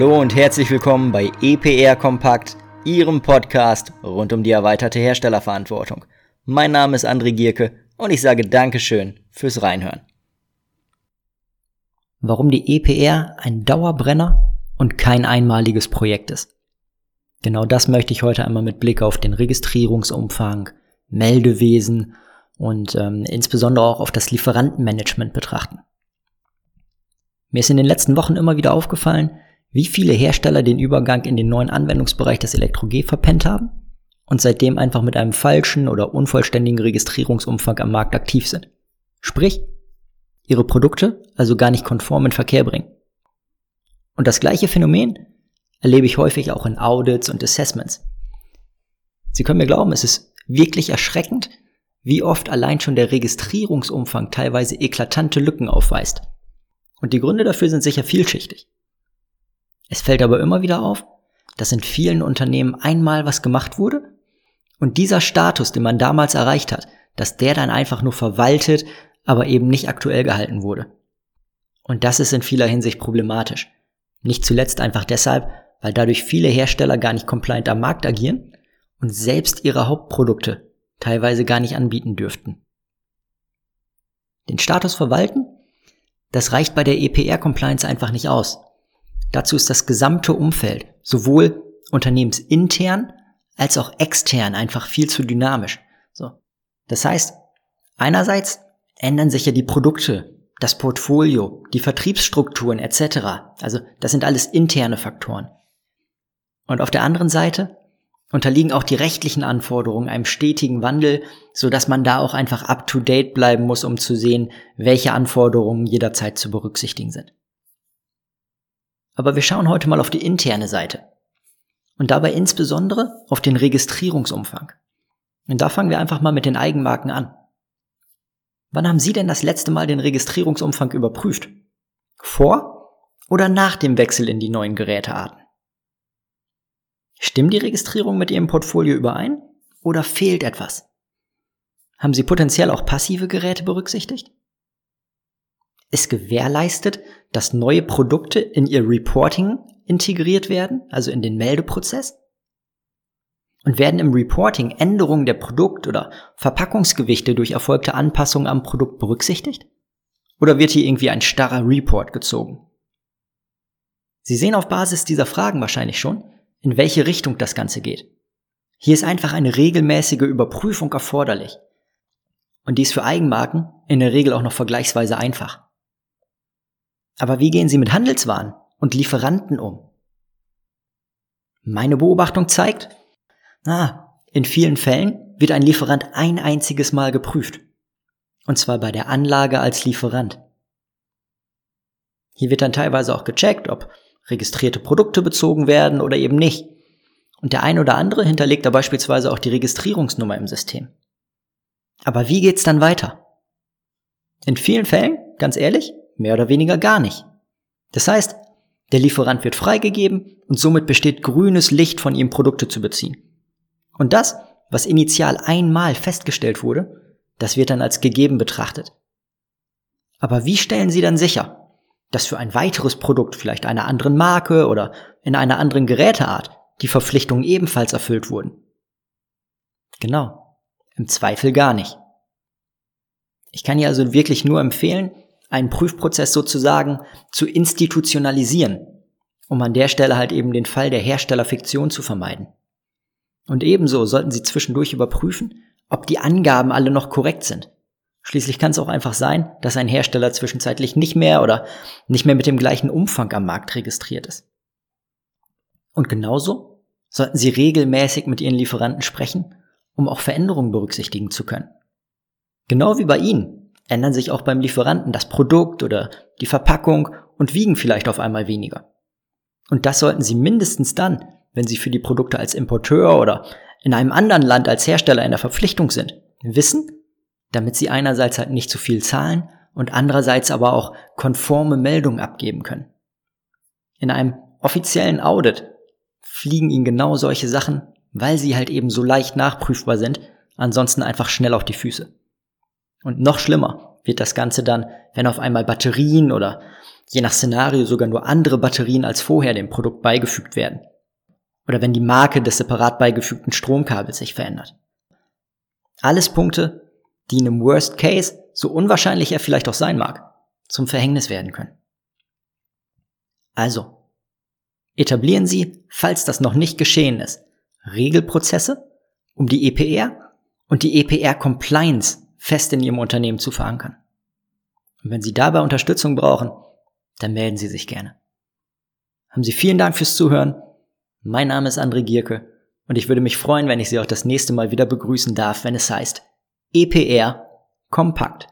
herzlich willkommen bei EPR Kompakt, Ihrem Podcast rund um die erweiterte Herstellerverantwortung. Mein Name ist André Gierke und ich sage Dankeschön fürs Reinhören. Warum die EPR ein Dauerbrenner und kein einmaliges Projekt ist. Genau das möchte ich heute einmal mit Blick auf den Registrierungsumfang, Meldewesen und ähm, insbesondere auch auf das Lieferantenmanagement betrachten. Mir ist in den letzten Wochen immer wieder aufgefallen, wie viele Hersteller den Übergang in den neuen Anwendungsbereich des Elektro-G verpennt haben und seitdem einfach mit einem falschen oder unvollständigen Registrierungsumfang am Markt aktiv sind. Sprich, ihre Produkte also gar nicht konform in Verkehr bringen. Und das gleiche Phänomen erlebe ich häufig auch in Audits und Assessments. Sie können mir glauben, es ist wirklich erschreckend, wie oft allein schon der Registrierungsumfang teilweise eklatante Lücken aufweist. Und die Gründe dafür sind sicher vielschichtig. Es fällt aber immer wieder auf, dass in vielen Unternehmen einmal was gemacht wurde und dieser Status, den man damals erreicht hat, dass der dann einfach nur verwaltet, aber eben nicht aktuell gehalten wurde. Und das ist in vieler Hinsicht problematisch. Nicht zuletzt einfach deshalb, weil dadurch viele Hersteller gar nicht compliant am Markt agieren und selbst ihre Hauptprodukte teilweise gar nicht anbieten dürften. Den Status verwalten, das reicht bei der EPR-Compliance einfach nicht aus. Dazu ist das gesamte Umfeld, sowohl unternehmensintern als auch extern einfach viel zu dynamisch. So. Das heißt, einerseits ändern sich ja die Produkte, das Portfolio, die Vertriebsstrukturen etc. Also das sind alles interne Faktoren. Und auf der anderen Seite unterliegen auch die rechtlichen Anforderungen einem stetigen Wandel, so dass man da auch einfach up to date bleiben muss, um zu sehen, welche Anforderungen jederzeit zu berücksichtigen sind. Aber wir schauen heute mal auf die interne Seite. Und dabei insbesondere auf den Registrierungsumfang. Und da fangen wir einfach mal mit den Eigenmarken an. Wann haben Sie denn das letzte Mal den Registrierungsumfang überprüft? Vor oder nach dem Wechsel in die neuen Gerätearten? Stimmt die Registrierung mit Ihrem Portfolio überein oder fehlt etwas? Haben Sie potenziell auch passive Geräte berücksichtigt? Es gewährleistet, dass neue Produkte in ihr Reporting integriert werden, also in den Meldeprozess? Und werden im Reporting Änderungen der Produkt- oder Verpackungsgewichte durch erfolgte Anpassungen am Produkt berücksichtigt? Oder wird hier irgendwie ein starrer Report gezogen? Sie sehen auf Basis dieser Fragen wahrscheinlich schon, in welche Richtung das Ganze geht. Hier ist einfach eine regelmäßige Überprüfung erforderlich. Und dies für Eigenmarken in der Regel auch noch vergleichsweise einfach. Aber wie gehen Sie mit Handelswaren und Lieferanten um? Meine Beobachtung zeigt, na, in vielen Fällen wird ein Lieferant ein einziges Mal geprüft. Und zwar bei der Anlage als Lieferant. Hier wird dann teilweise auch gecheckt, ob registrierte Produkte bezogen werden oder eben nicht. Und der ein oder andere hinterlegt da beispielsweise auch die Registrierungsnummer im System. Aber wie geht's dann weiter? In vielen Fällen, ganz ehrlich, mehr oder weniger gar nicht. Das heißt, der Lieferant wird freigegeben und somit besteht grünes Licht von ihm Produkte zu beziehen. Und das, was initial einmal festgestellt wurde, das wird dann als gegeben betrachtet. Aber wie stellen Sie dann sicher, dass für ein weiteres Produkt, vielleicht einer anderen Marke oder in einer anderen Geräteart, die Verpflichtungen ebenfalls erfüllt wurden? Genau, im Zweifel gar nicht. Ich kann ihr also wirklich nur empfehlen, einen Prüfprozess sozusagen zu institutionalisieren, um an der Stelle halt eben den Fall der Herstellerfiktion zu vermeiden. Und ebenso sollten Sie zwischendurch überprüfen, ob die Angaben alle noch korrekt sind. Schließlich kann es auch einfach sein, dass ein Hersteller zwischenzeitlich nicht mehr oder nicht mehr mit dem gleichen Umfang am Markt registriert ist. Und genauso sollten Sie regelmäßig mit Ihren Lieferanten sprechen, um auch Veränderungen berücksichtigen zu können. Genau wie bei Ihnen ändern sich auch beim Lieferanten das Produkt oder die Verpackung und wiegen vielleicht auf einmal weniger. Und das sollten Sie mindestens dann, wenn Sie für die Produkte als Importeur oder in einem anderen Land als Hersteller in der Verpflichtung sind, wissen, damit Sie einerseits halt nicht zu viel zahlen und andererseits aber auch konforme Meldungen abgeben können. In einem offiziellen Audit fliegen Ihnen genau solche Sachen, weil sie halt eben so leicht nachprüfbar sind, ansonsten einfach schnell auf die Füße. Und noch schlimmer, wird das Ganze dann, wenn auf einmal Batterien oder je nach Szenario sogar nur andere Batterien als vorher dem Produkt beigefügt werden. Oder wenn die Marke des separat beigefügten Stromkabels sich verändert. Alles Punkte, die in einem Worst Case, so unwahrscheinlich er vielleicht auch sein mag, zum Verhängnis werden können. Also, etablieren Sie, falls das noch nicht geschehen ist, Regelprozesse, um die EPR und die EPR Compliance fest in Ihrem Unternehmen zu verankern. Und wenn Sie dabei Unterstützung brauchen, dann melden Sie sich gerne. Haben Sie vielen Dank fürs Zuhören. Mein Name ist André Gierke und ich würde mich freuen, wenn ich Sie auch das nächste Mal wieder begrüßen darf, wenn es heißt EPR Kompakt.